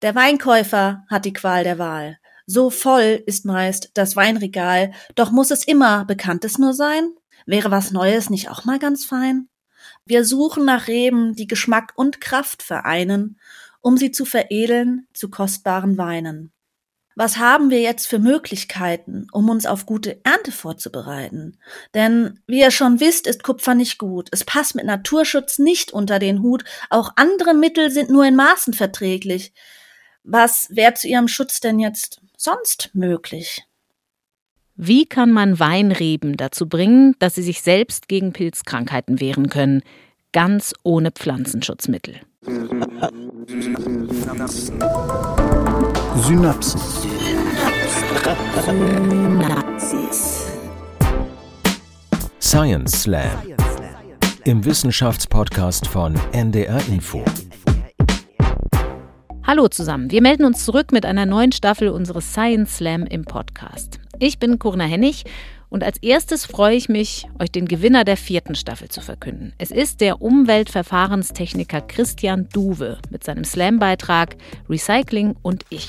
Der Weinkäufer hat die Qual der Wahl. So voll ist meist das Weinregal, doch muss es immer Bekanntes nur sein? Wäre was Neues nicht auch mal ganz fein? Wir suchen nach Reben, die Geschmack und Kraft vereinen, um sie zu veredeln zu kostbaren Weinen. Was haben wir jetzt für Möglichkeiten, um uns auf gute Ernte vorzubereiten? Denn, wie ihr schon wisst, ist Kupfer nicht gut. Es passt mit Naturschutz nicht unter den Hut. Auch andere Mittel sind nur in Maßen verträglich. Was wäre zu ihrem Schutz denn jetzt sonst möglich? Wie kann man Weinreben dazu bringen, dass sie sich selbst gegen Pilzkrankheiten wehren können, ganz ohne Pflanzenschutzmittel? Synapsen. Synapsis. Science Slam. Im Wissenschaftspodcast von NDR Info. Hallo zusammen, wir melden uns zurück mit einer neuen Staffel unseres Science Slam im Podcast. Ich bin Corinna Hennig und als erstes freue ich mich, euch den Gewinner der vierten Staffel zu verkünden. Es ist der Umweltverfahrenstechniker Christian Duwe mit seinem Slam-Beitrag Recycling und ich.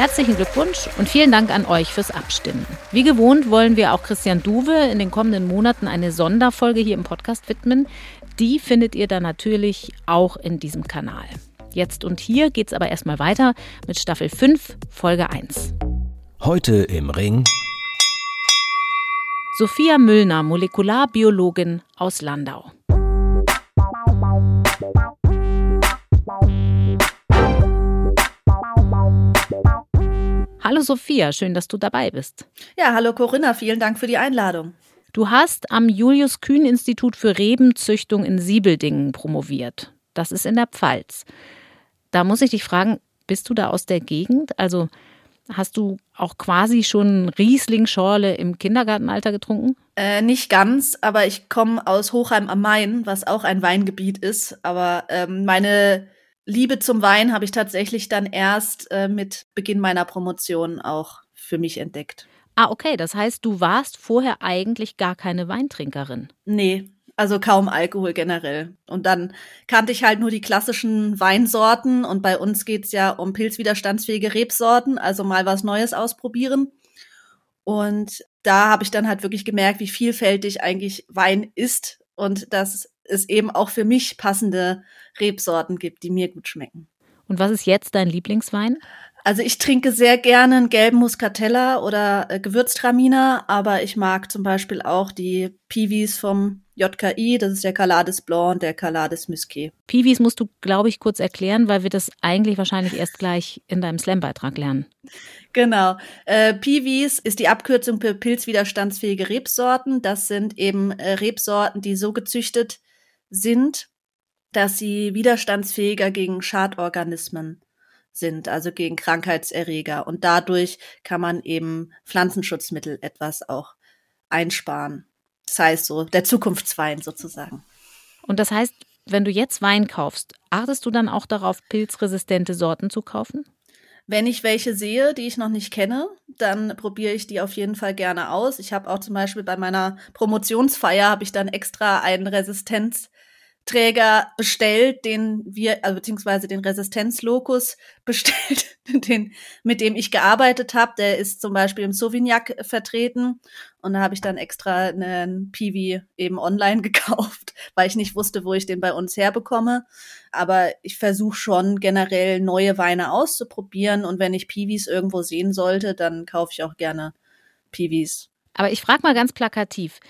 Herzlichen Glückwunsch und vielen Dank an euch fürs Abstimmen. Wie gewohnt wollen wir auch Christian Duwe in den kommenden Monaten eine Sonderfolge hier im Podcast widmen. Die findet ihr dann natürlich auch in diesem Kanal. Jetzt und hier geht's aber erstmal weiter mit Staffel 5, Folge 1. Heute im Ring. Sophia Müllner, Molekularbiologin aus Landau. Hallo Sophia, schön, dass du dabei bist. Ja, hallo Corinna, vielen Dank für die Einladung. Du hast am Julius Kühn Institut für Rebenzüchtung in Siebeldingen promoviert. Das ist in der Pfalz. Da muss ich dich fragen, bist du da aus der Gegend? Also hast du auch quasi schon Riesling-Schorle im Kindergartenalter getrunken? Äh, nicht ganz, aber ich komme aus Hochheim am Main, was auch ein Weingebiet ist. Aber ähm, meine Liebe zum Wein habe ich tatsächlich dann erst äh, mit Beginn meiner Promotion auch für mich entdeckt. Ah, okay. Das heißt, du warst vorher eigentlich gar keine Weintrinkerin. Nee, also kaum Alkohol generell. Und dann kannte ich halt nur die klassischen Weinsorten und bei uns geht's ja um pilzwiderstandsfähige Rebsorten, also mal was Neues ausprobieren. Und da habe ich dann halt wirklich gemerkt, wie vielfältig eigentlich Wein ist und dass es eben auch für mich passende Rebsorten gibt, die mir gut schmecken. Und was ist jetzt dein Lieblingswein? Also ich trinke sehr gerne einen gelben Muscatella oder äh, Gewürztraminer, aber ich mag zum Beispiel auch die Piwis vom JKI, das ist der Calades Blanc und der Calades Musquet. Piwis musst du, glaube ich, kurz erklären, weil wir das eigentlich wahrscheinlich erst gleich in deinem Slam-Beitrag lernen. Genau. Äh, Piwis ist die Abkürzung für pilzwiderstandsfähige Rebsorten. Das sind eben äh, Rebsorten, die so gezüchtet sind, dass sie widerstandsfähiger gegen Schadorganismen sind, also gegen Krankheitserreger. Und dadurch kann man eben Pflanzenschutzmittel etwas auch einsparen. Das heißt so, der Zukunftswein sozusagen. Und das heißt, wenn du jetzt Wein kaufst, achtest du dann auch darauf, pilzresistente Sorten zu kaufen? Wenn ich welche sehe, die ich noch nicht kenne, dann probiere ich die auf jeden Fall gerne aus. Ich habe auch zum Beispiel bei meiner Promotionsfeier habe ich dann extra einen Resistenz Träger bestellt, den wir, also beziehungsweise den Resistenzlokus bestellt, den, mit dem ich gearbeitet habe. Der ist zum Beispiel im Sauvignac vertreten. Und da habe ich dann extra einen Piwi eben online gekauft, weil ich nicht wusste, wo ich den bei uns herbekomme. Aber ich versuche schon generell neue Weine auszuprobieren. Und wenn ich Piwis irgendwo sehen sollte, dann kaufe ich auch gerne Piwis. Aber ich frage mal ganz plakativ,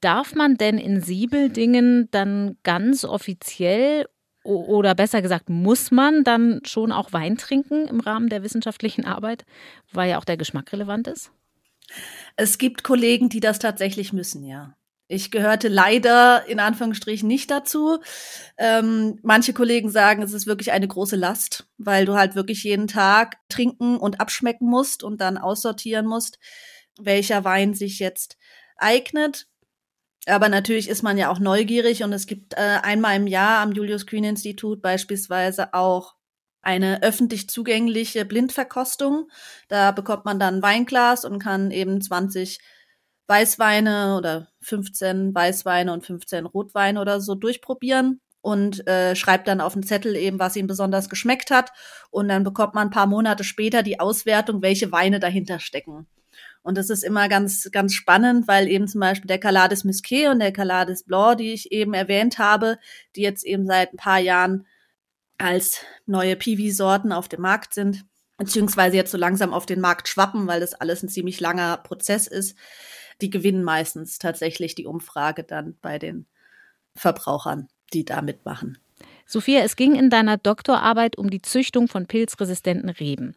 Darf man denn in Siebeldingen dann ganz offiziell oder besser gesagt, muss man dann schon auch Wein trinken im Rahmen der wissenschaftlichen Arbeit, weil ja auch der Geschmack relevant ist? Es gibt Kollegen, die das tatsächlich müssen, ja. Ich gehörte leider in Anführungsstrichen nicht dazu. Ähm, manche Kollegen sagen, es ist wirklich eine große Last, weil du halt wirklich jeden Tag trinken und abschmecken musst und dann aussortieren musst, welcher Wein sich jetzt eignet. Aber natürlich ist man ja auch neugierig und es gibt äh, einmal im Jahr am Julius Kühn Institut beispielsweise auch eine öffentlich zugängliche Blindverkostung. Da bekommt man dann ein Weinglas und kann eben 20 Weißweine oder 15 Weißweine und 15 Rotweine oder so durchprobieren. und äh, schreibt dann auf den Zettel eben, was ihm besonders geschmeckt hat. Und dann bekommt man ein paar Monate später die Auswertung, welche Weine dahinter stecken. Und das ist immer ganz, ganz spannend, weil eben zum Beispiel der Calades Musquet und der Calades Blanc, die ich eben erwähnt habe, die jetzt eben seit ein paar Jahren als neue Piwi-Sorten auf dem Markt sind, beziehungsweise jetzt so langsam auf den Markt schwappen, weil das alles ein ziemlich langer Prozess ist, die gewinnen meistens tatsächlich die Umfrage dann bei den Verbrauchern, die da mitmachen. Sophia, es ging in deiner Doktorarbeit um die Züchtung von pilzresistenten Reben.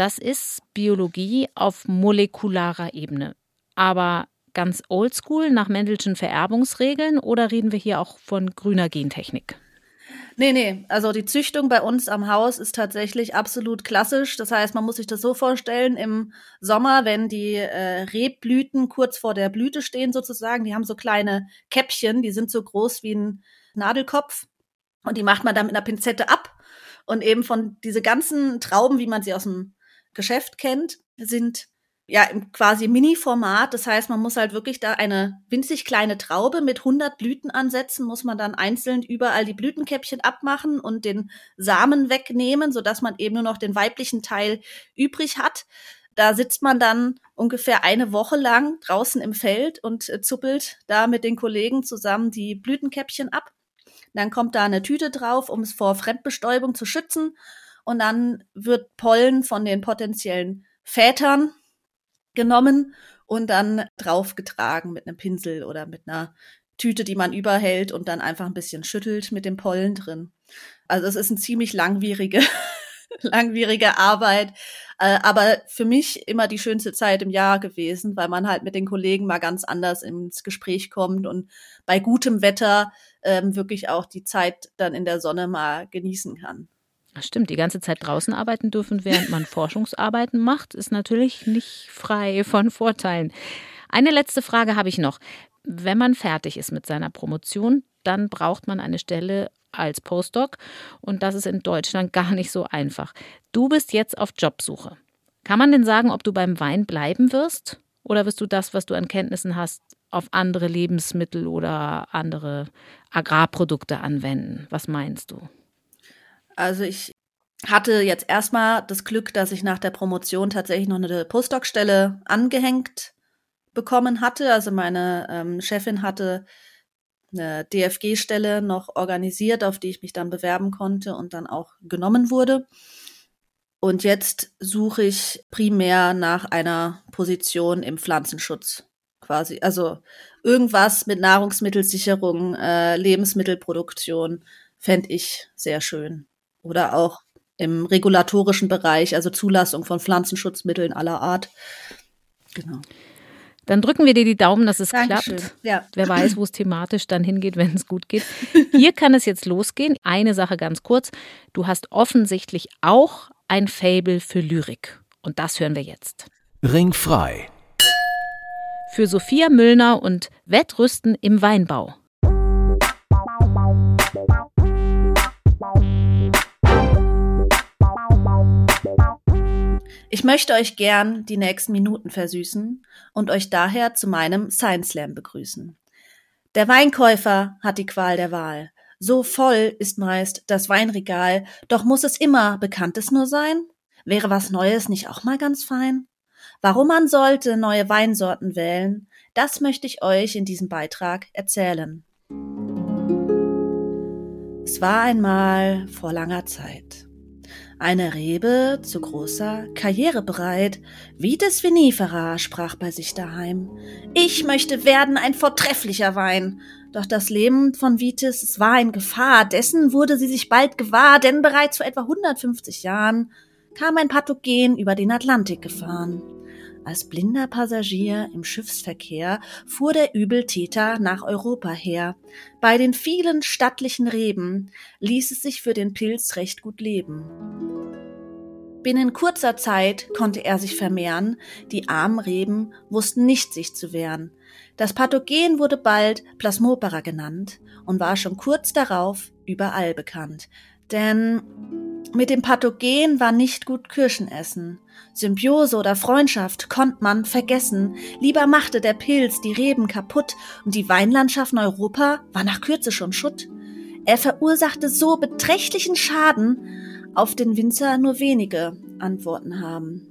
Das ist Biologie auf molekularer Ebene. Aber ganz oldschool nach Mendelschen Vererbungsregeln oder reden wir hier auch von grüner Gentechnik? Nee, nee, also die Züchtung bei uns am Haus ist tatsächlich absolut klassisch. Das heißt, man muss sich das so vorstellen, im Sommer, wenn die äh, Rebblüten kurz vor der Blüte stehen sozusagen, die haben so kleine Käppchen, die sind so groß wie ein Nadelkopf und die macht man dann mit einer Pinzette ab. Und eben von diese ganzen Trauben, wie man sie aus dem Geschäft kennt, sind ja im quasi Mini-Format. Das heißt, man muss halt wirklich da eine winzig kleine Traube mit 100 Blüten ansetzen, muss man dann einzeln überall die Blütenkäppchen abmachen und den Samen wegnehmen, sodass man eben nur noch den weiblichen Teil übrig hat. Da sitzt man dann ungefähr eine Woche lang draußen im Feld und äh, zuppelt da mit den Kollegen zusammen die Blütenkäppchen ab. Dann kommt da eine Tüte drauf, um es vor Fremdbestäubung zu schützen. Und dann wird Pollen von den potenziellen Vätern genommen und dann draufgetragen mit einem Pinsel oder mit einer Tüte, die man überhält und dann einfach ein bisschen schüttelt mit dem Pollen drin. Also es ist eine ziemlich langwierige, langwierige Arbeit, äh, aber für mich immer die schönste Zeit im Jahr gewesen, weil man halt mit den Kollegen mal ganz anders ins Gespräch kommt und bei gutem Wetter ähm, wirklich auch die Zeit dann in der Sonne mal genießen kann. Stimmt, die ganze Zeit draußen arbeiten dürfen, während man Forschungsarbeiten macht, ist natürlich nicht frei von Vorteilen. Eine letzte Frage habe ich noch. Wenn man fertig ist mit seiner Promotion, dann braucht man eine Stelle als Postdoc und das ist in Deutschland gar nicht so einfach. Du bist jetzt auf Jobsuche. Kann man denn sagen, ob du beim Wein bleiben wirst oder wirst du das, was du an Kenntnissen hast, auf andere Lebensmittel oder andere Agrarprodukte anwenden? Was meinst du? Also ich hatte jetzt erstmal das Glück, dass ich nach der Promotion tatsächlich noch eine Postdoc-Stelle angehängt bekommen hatte. Also meine ähm, Chefin hatte eine DFG-Stelle noch organisiert, auf die ich mich dann bewerben konnte und dann auch genommen wurde. Und jetzt suche ich primär nach einer Position im Pflanzenschutz quasi. Also irgendwas mit Nahrungsmittelsicherung, äh, Lebensmittelproduktion fände ich sehr schön oder auch im regulatorischen Bereich, also Zulassung von Pflanzenschutzmitteln aller Art. Genau. Dann drücken wir dir die Daumen, dass es Dankeschön. klappt. Ja. Wer weiß, wo es thematisch dann hingeht, wenn es gut geht. Hier kann es jetzt losgehen. Eine Sache ganz kurz. Du hast offensichtlich auch ein Fable für Lyrik. Und das hören wir jetzt. Ringfrei. Für Sophia Müllner und Wettrüsten im Weinbau. Ich möchte euch gern die nächsten Minuten versüßen und euch daher zu meinem Science Slam begrüßen. Der Weinkäufer hat die Qual der Wahl. So voll ist meist das Weinregal, doch muss es immer Bekanntes nur sein? Wäre was Neues nicht auch mal ganz fein? Warum man sollte neue Weinsorten wählen, das möchte ich euch in diesem Beitrag erzählen. Es war einmal vor langer Zeit. Eine Rebe zu großer, karrierebereit, Vites vinifera sprach bei sich daheim. Ich möchte werden ein vortrefflicher Wein. Doch das Leben von Vitis, war in Gefahr, dessen wurde sie sich bald gewahr, denn bereits vor etwa 150 Jahren kam ein Pathogen über den Atlantik gefahren. Als blinder Passagier im Schiffsverkehr fuhr der Übeltäter nach Europa her. Bei den vielen stattlichen Reben ließ es sich für den Pilz recht gut leben. Binnen kurzer Zeit konnte er sich vermehren, die armen Reben wussten nicht sich zu wehren. Das Pathogen wurde bald Plasmopara genannt und war schon kurz darauf überall bekannt. Denn mit dem Pathogen war nicht gut Kirschen essen. Symbiose oder Freundschaft konnte man vergessen. Lieber machte der Pilz die Reben kaputt und die Weinlandschaft in Europa war nach Kürze schon Schutt. Er verursachte so beträchtlichen Schaden, auf den Winzer nur wenige Antworten haben.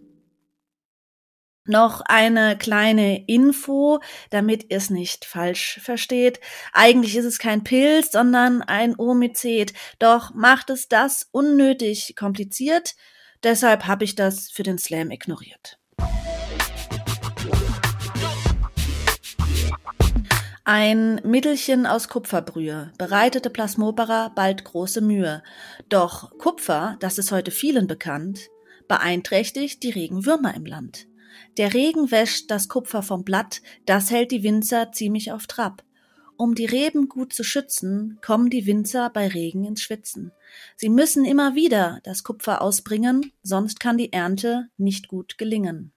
Noch eine kleine Info, damit ihr es nicht falsch versteht. Eigentlich ist es kein Pilz, sondern ein Omizet. Doch macht es das unnötig kompliziert. Deshalb habe ich das für den Slam ignoriert. Ein Mittelchen aus Kupferbrühe bereitete Plasmopera bald große Mühe. Doch Kupfer, das ist heute vielen bekannt, beeinträchtigt die Regenwürmer im Land. Der Regen wäscht das Kupfer vom Blatt, das hält die Winzer ziemlich auf Trab. Um die Reben gut zu schützen, kommen die Winzer bei Regen ins Schwitzen. Sie müssen immer wieder das Kupfer ausbringen, sonst kann die Ernte nicht gut gelingen.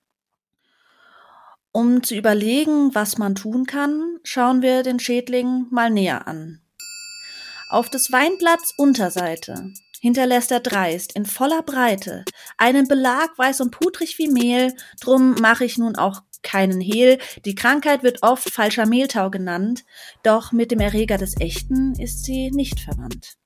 Um zu überlegen, was man tun kann, schauen wir den Schädling mal näher an. Auf des Weinblatts Unterseite hinterlässt er dreist in voller Breite einen Belag weiß und putrig wie Mehl, drum mache ich nun auch keinen Hehl. Die Krankheit wird oft falscher Mehltau genannt, doch mit dem Erreger des Echten ist sie nicht verwandt.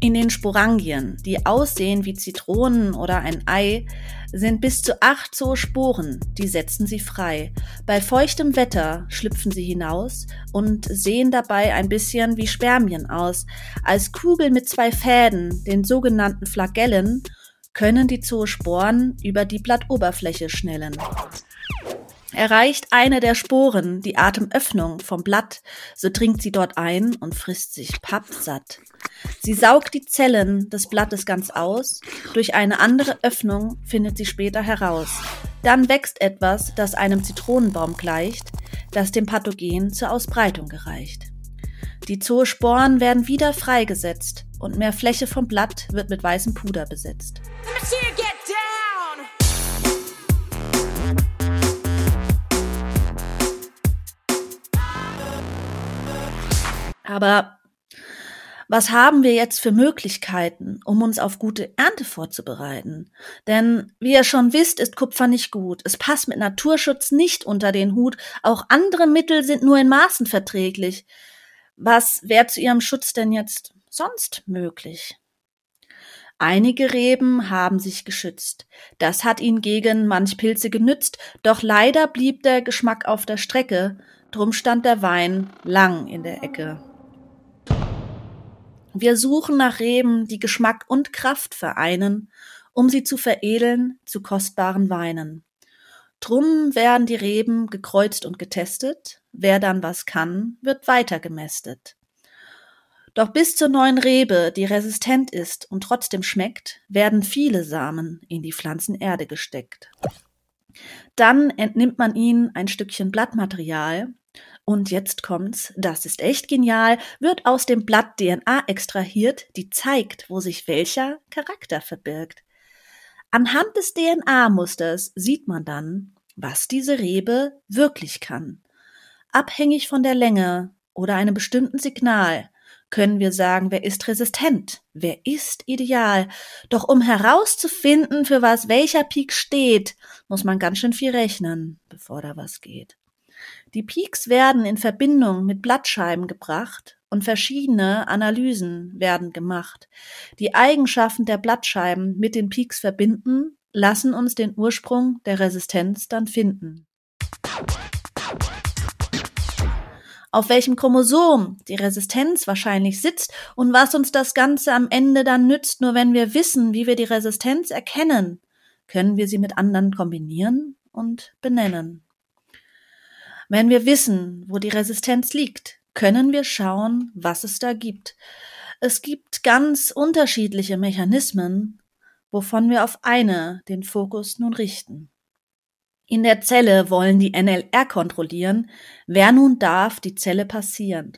In den Sporangien, die aussehen wie Zitronen oder ein Ei, sind bis zu acht Zoosporen, die setzen sie frei. Bei feuchtem Wetter schlüpfen sie hinaus und sehen dabei ein bisschen wie Spermien aus. Als Kugel mit zwei Fäden, den sogenannten Flagellen, können die Zoosporen über die Blattoberfläche schnellen. Erreicht eine der Sporen die Atemöffnung vom Blatt, so dringt sie dort ein und frisst sich pappsatt. Sie saugt die Zellen des Blattes ganz aus, durch eine andere Öffnung findet sie später heraus. Dann wächst etwas, das einem Zitronenbaum gleicht, das dem Pathogen zur Ausbreitung gereicht. Die Zoosporen werden wieder freigesetzt und mehr Fläche vom Blatt wird mit weißem Puder besetzt. Aber was haben wir jetzt für Möglichkeiten, um uns auf gute Ernte vorzubereiten? Denn wie ihr schon wisst, ist Kupfer nicht gut. Es passt mit Naturschutz nicht unter den Hut. Auch andere Mittel sind nur in Maßen verträglich. Was wäre zu ihrem Schutz denn jetzt sonst möglich? Einige Reben haben sich geschützt. Das hat ihnen gegen manch Pilze genützt, doch leider blieb der Geschmack auf der Strecke, drum stand der Wein lang in der Ecke. Wir suchen nach Reben, die Geschmack und Kraft vereinen, um sie zu veredeln zu kostbaren Weinen. Drum werden die Reben gekreuzt und getestet, wer dann was kann, wird weiter gemästet. Doch bis zur neuen Rebe, die resistent ist und trotzdem schmeckt, werden viele Samen in die Pflanzenerde gesteckt. Dann entnimmt man ihnen ein Stückchen Blattmaterial, und jetzt kommt's, das ist echt genial, wird aus dem Blatt DNA extrahiert, die zeigt, wo sich welcher Charakter verbirgt. Anhand des DNA-Musters sieht man dann, was diese Rebe wirklich kann. Abhängig von der Länge oder einem bestimmten Signal können wir sagen, wer ist resistent, wer ist ideal. Doch um herauszufinden, für was welcher Peak steht, muss man ganz schön viel rechnen, bevor da was geht. Die Peaks werden in Verbindung mit Blattscheiben gebracht und verschiedene Analysen werden gemacht. Die Eigenschaften der Blattscheiben mit den Peaks verbinden, lassen uns den Ursprung der Resistenz dann finden. Auf welchem Chromosom die Resistenz wahrscheinlich sitzt und was uns das Ganze am Ende dann nützt, nur wenn wir wissen, wie wir die Resistenz erkennen, können wir sie mit anderen kombinieren und benennen. Wenn wir wissen, wo die Resistenz liegt, können wir schauen, was es da gibt. Es gibt ganz unterschiedliche Mechanismen, wovon wir auf eine den Fokus nun richten. In der Zelle wollen die NLR kontrollieren, wer nun darf die Zelle passieren.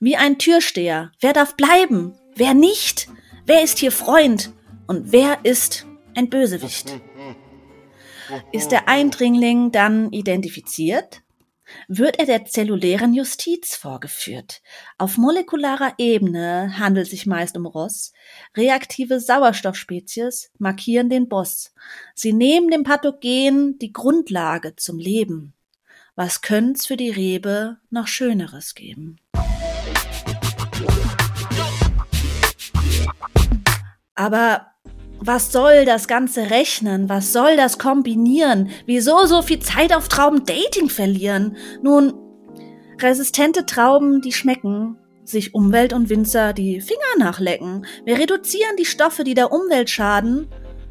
Wie ein Türsteher, wer darf bleiben, wer nicht, wer ist hier Freund und wer ist ein Bösewicht. Ist der Eindringling dann identifiziert, wird er der zellulären Justiz vorgeführt. Auf molekularer Ebene handelt sich meist um Ross. Reaktive Sauerstoffspezies markieren den Boss. Sie nehmen dem Pathogen die Grundlage zum Leben. Was können's für die Rebe noch Schöneres geben? Aber was soll das ganze rechnen? Was soll das kombinieren? Wieso so viel Zeit auf Traubendating verlieren? Nun, resistente Trauben, die schmecken, sich Umwelt und Winzer die Finger nachlecken. Wir reduzieren die Stoffe, die der Umwelt schaden,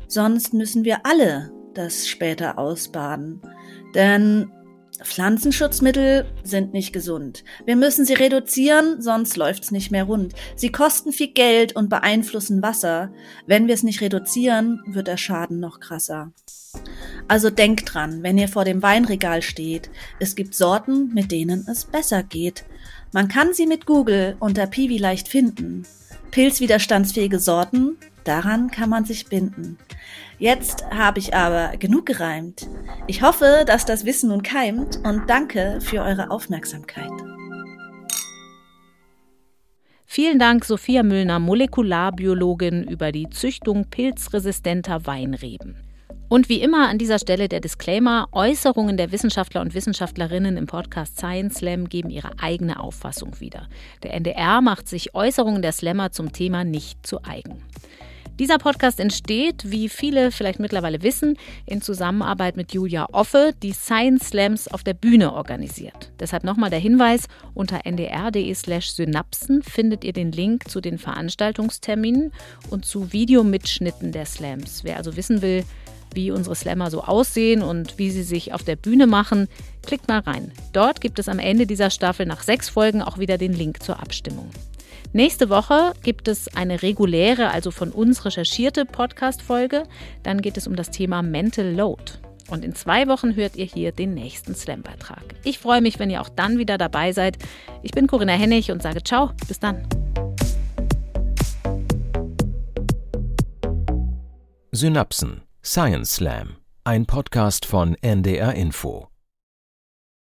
sonst müssen wir alle das später ausbaden. Denn Pflanzenschutzmittel sind nicht gesund. Wir müssen sie reduzieren, sonst läuft's nicht mehr rund. Sie kosten viel Geld und beeinflussen Wasser. Wenn wir es nicht reduzieren, wird der Schaden noch krasser. Also denkt dran, wenn ihr vor dem Weinregal steht, es gibt Sorten, mit denen es besser geht. Man kann sie mit Google unter Piwi leicht finden. Pilzwiderstandsfähige Sorten, daran kann man sich binden. Jetzt habe ich aber genug gereimt. Ich hoffe, dass das Wissen nun keimt und danke für eure Aufmerksamkeit. Vielen Dank, Sophia Müllner, Molekularbiologin, über die Züchtung pilzresistenter Weinreben. Und wie immer an dieser Stelle der Disclaimer, Äußerungen der Wissenschaftler und Wissenschaftlerinnen im Podcast Science Slam geben ihre eigene Auffassung wieder. Der NDR macht sich Äußerungen der Slammer zum Thema nicht zu eigen. Dieser Podcast entsteht, wie viele vielleicht mittlerweile wissen, in Zusammenarbeit mit Julia Offe, die Science Slams auf der Bühne organisiert. Deshalb nochmal der Hinweis, unter ndr.de slash synapsen findet ihr den Link zu den Veranstaltungsterminen und zu Videomitschnitten der Slams. Wer also wissen will, wie unsere Slammer so aussehen und wie sie sich auf der Bühne machen, klickt mal rein. Dort gibt es am Ende dieser Staffel nach sechs Folgen auch wieder den Link zur Abstimmung. Nächste Woche gibt es eine reguläre, also von uns recherchierte Podcast-Folge. Dann geht es um das Thema Mental Load. Und in zwei Wochen hört ihr hier den nächsten Slam-Beitrag. Ich freue mich, wenn ihr auch dann wieder dabei seid. Ich bin Corinna Hennig und sage Ciao, bis dann. Synapsen Science Slam, ein Podcast von NDR Info.